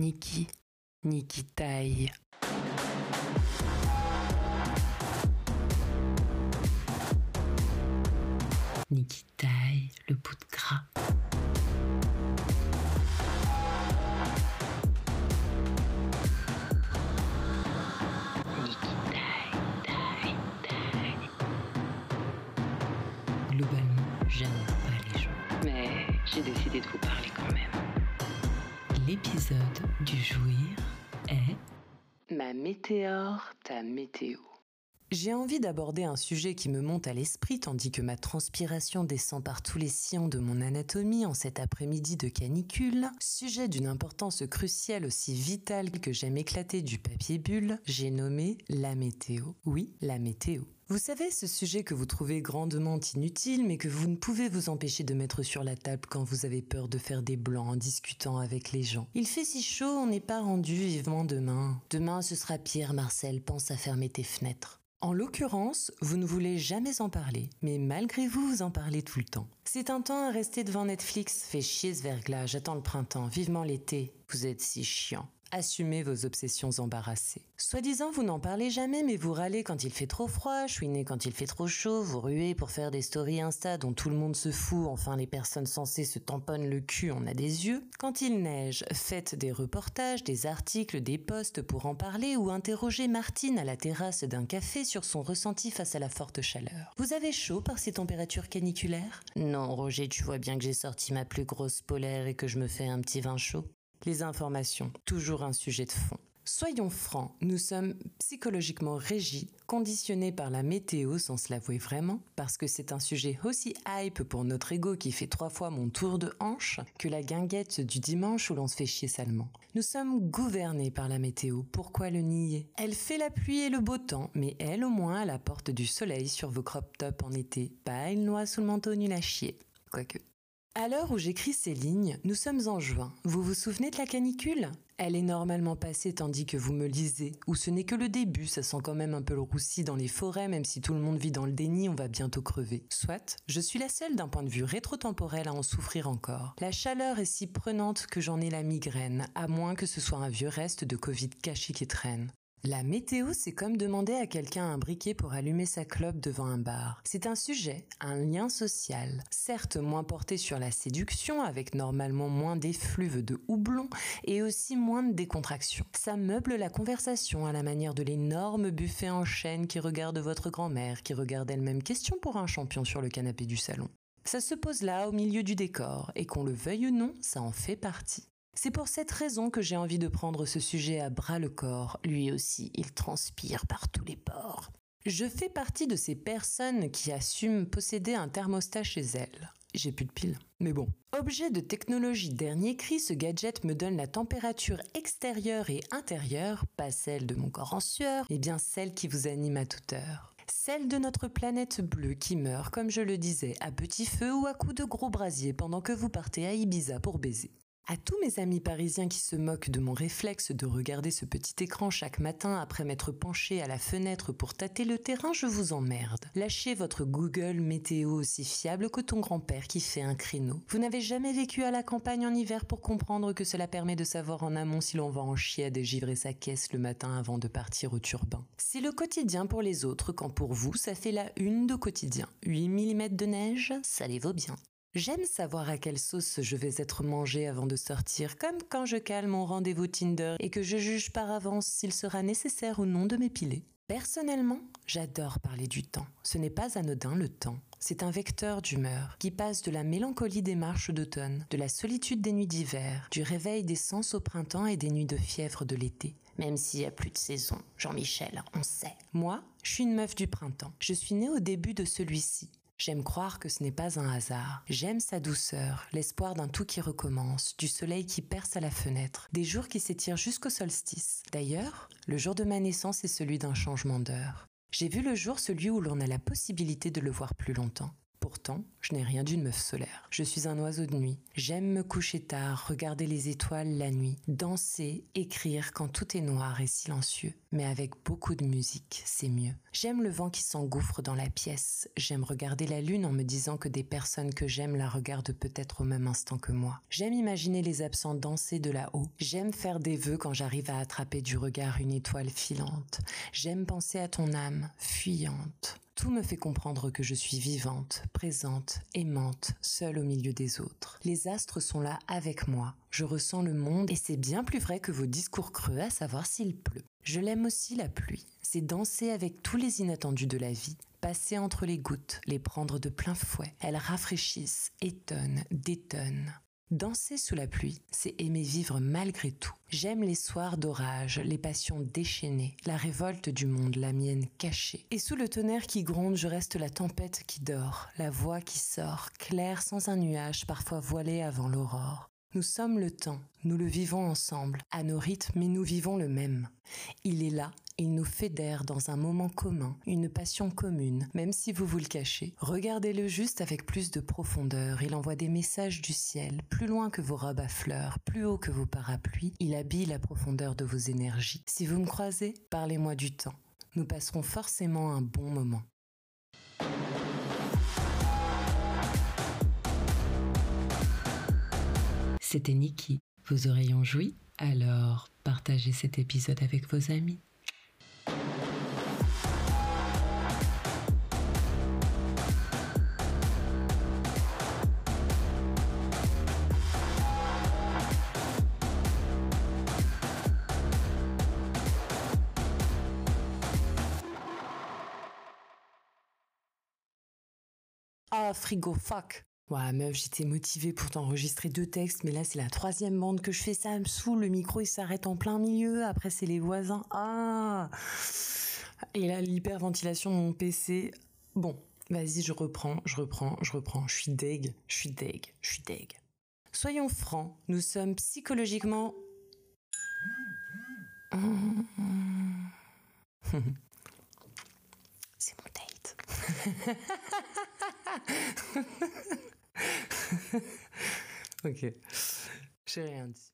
Niki, Niki taille. Niki taille le bout de gras. Globalement, j'aime pas les gens. Mais j'ai décidé de vous parler quand même. L'épisode du jouir est Ma météore, ta météo. J'ai envie d'aborder un sujet qui me monte à l'esprit tandis que ma transpiration descend par tous les sillons de mon anatomie en cet après-midi de canicule. Sujet d'une importance cruciale aussi vitale que j'aime éclater du papier bulle, j'ai nommé la météo. Oui, la météo. Vous savez, ce sujet que vous trouvez grandement inutile, mais que vous ne pouvez vous empêcher de mettre sur la table quand vous avez peur de faire des blancs en discutant avec les gens. Il fait si chaud, on n'est pas rendu vivement demain. Demain, ce sera pire, Marcel, pense à fermer tes fenêtres. En l'occurrence, vous ne voulez jamais en parler, mais malgré vous, vous en parlez tout le temps. C'est un temps à rester devant Netflix, fait chier ce verglas, j'attends le printemps, vivement l'été. Vous êtes si chiant. Assumez vos obsessions embarrassées. Soi-disant, vous n'en parlez jamais, mais vous râlez quand il fait trop froid, chouinez quand il fait trop chaud, vous ruez pour faire des stories Insta dont tout le monde se fout, enfin les personnes censées se tamponnent le cul, on a des yeux. Quand il neige, faites des reportages, des articles, des posts pour en parler ou interrogez Martine à la terrasse d'un café sur son ressenti face à la forte chaleur. Vous avez chaud par ces températures caniculaires? Non, Roger, tu vois bien que j'ai sorti ma plus grosse polaire et que je me fais un petit vin chaud. Les informations, toujours un sujet de fond. Soyons francs, nous sommes psychologiquement régis, conditionnés par la météo sans se l'avouer vraiment, parce que c'est un sujet aussi hype pour notre ego qui fait trois fois mon tour de hanche que la guinguette du dimanche où l'on se fait chier salement. Nous sommes gouvernés par la météo, pourquoi le nier? Elle fait la pluie et le beau temps, mais elle au moins a la porte du soleil sur vos crop tops en été, pas une noix sous le manteau nul à chier. Quoique. À l'heure où j'écris ces lignes, nous sommes en juin. Vous vous souvenez de la canicule? Elle est normalement passée tandis que vous me lisez, ou ce n'est que le début, ça sent quand même un peu le roussi dans les forêts, même si tout le monde vit dans le déni, on va bientôt crever. Soit, je suis la seule d'un point de vue rétrotemporel à en souffrir encore. La chaleur est si prenante que j'en ai la migraine, à moins que ce soit un vieux reste de Covid caché qui traîne. La météo, c'est comme demander à quelqu'un un briquet pour allumer sa clope devant un bar. C'est un sujet, un lien social, certes moins porté sur la séduction, avec normalement moins d'effluves de houblon et aussi moins de décontraction. Ça meuble la conversation à la manière de l'énorme buffet en chaîne qui regarde votre grand-mère, qui regarde elle-même question pour un champion sur le canapé du salon. Ça se pose là, au milieu du décor, et qu'on le veuille ou non, ça en fait partie. C'est pour cette raison que j'ai envie de prendre ce sujet à bras le corps. Lui aussi, il transpire par tous les pores. Je fais partie de ces personnes qui assument posséder un thermostat chez elles. J'ai plus de piles. Mais bon. Objet de technologie dernier cri, ce gadget me donne la température extérieure et intérieure, pas celle de mon corps en sueur, mais bien celle qui vous anime à toute heure. Celle de notre planète bleue qui meurt, comme je le disais, à petit feu ou à coups de gros brasier pendant que vous partez à Ibiza pour baiser. À tous mes amis parisiens qui se moquent de mon réflexe de regarder ce petit écran chaque matin après m'être penché à la fenêtre pour tâter le terrain, je vous emmerde. Lâchez votre Google météo aussi fiable que ton grand-père qui fait un créneau. Vous n'avez jamais vécu à la campagne en hiver pour comprendre que cela permet de savoir en amont si l'on va en chier à dégivrer sa caisse le matin avant de partir au turbin. C'est le quotidien pour les autres quand pour vous ça fait la une de quotidien. 8 mm de neige, ça les vaut bien. J'aime savoir à quelle sauce je vais être mangé avant de sortir, comme quand je cale mon rendez-vous Tinder et que je juge par avance s'il sera nécessaire ou non de m'épiler. Personnellement, j'adore parler du temps. Ce n'est pas anodin le temps. C'est un vecteur d'humeur qui passe de la mélancolie des marches d'automne, de la solitude des nuits d'hiver, du réveil des sens au printemps et des nuits de fièvre de l'été. Même s'il y a plus de saison, Jean-Michel, on sait. Moi, je suis une meuf du printemps. Je suis née au début de celui-ci. J'aime croire que ce n'est pas un hasard. J'aime sa douceur, l'espoir d'un tout qui recommence, du soleil qui perce à la fenêtre, des jours qui s'étirent jusqu'au solstice. D'ailleurs, le jour de ma naissance est celui d'un changement d'heure. J'ai vu le jour celui où l'on a la possibilité de le voir plus longtemps. Pourtant, je n'ai rien d'une meuf solaire. Je suis un oiseau de nuit. J'aime me coucher tard, regarder les étoiles la nuit, danser, écrire quand tout est noir et silencieux. Mais avec beaucoup de musique, c'est mieux. J'aime le vent qui s'engouffre dans la pièce. J'aime regarder la lune en me disant que des personnes que j'aime la regardent peut-être au même instant que moi. J'aime imaginer les absents danser de là-haut. J'aime faire des vœux quand j'arrive à attraper du regard une étoile filante. J'aime penser à ton âme, fuyante. Tout me fait comprendre que je suis vivante, présente, aimante, seule au milieu des autres. Les astres sont là avec moi. Je ressens le monde et c'est bien plus vrai que vos discours creux à savoir s'il pleut. Je l'aime aussi la pluie. C'est danser avec tous les inattendus de la vie, passer entre les gouttes, les prendre de plein fouet. Elles rafraîchissent, étonnent, détonnent. Danser sous la pluie, c'est aimer vivre malgré tout. J'aime les soirs d'orage, les passions déchaînées, la révolte du monde, la mienne cachée. Et sous le tonnerre qui gronde, je reste la tempête qui dort, la voix qui sort, claire sans un nuage, parfois voilée avant l'aurore. Nous sommes le temps, nous le vivons ensemble, à nos rythmes, mais nous vivons le même. Il est là, il nous fédère dans un moment commun, une passion commune, même si vous vous le cachez. Regardez-le juste avec plus de profondeur. Il envoie des messages du ciel, plus loin que vos robes à fleurs, plus haut que vos parapluies. Il habille la profondeur de vos énergies. Si vous me croisez, parlez-moi du temps. Nous passerons forcément un bon moment. C'était Niki. Vos oreilles ont joui Alors, partagez cet épisode avec vos amis. Ah, frigo, fuck. Ouais, meuf, j'étais motivée pour t'enregistrer deux textes, mais là, c'est la troisième bande que je fais. Ça me saoule, le micro, il s'arrête en plein milieu. Après, c'est les voisins. Ah Et là, l'hyperventilation de mon PC. Bon, vas-y, je reprends, je reprends, je reprends. Je suis deg, je suis deg, je suis deg. Soyons francs, nous sommes psychologiquement... c'est mon date. ok. J'ai rien dit.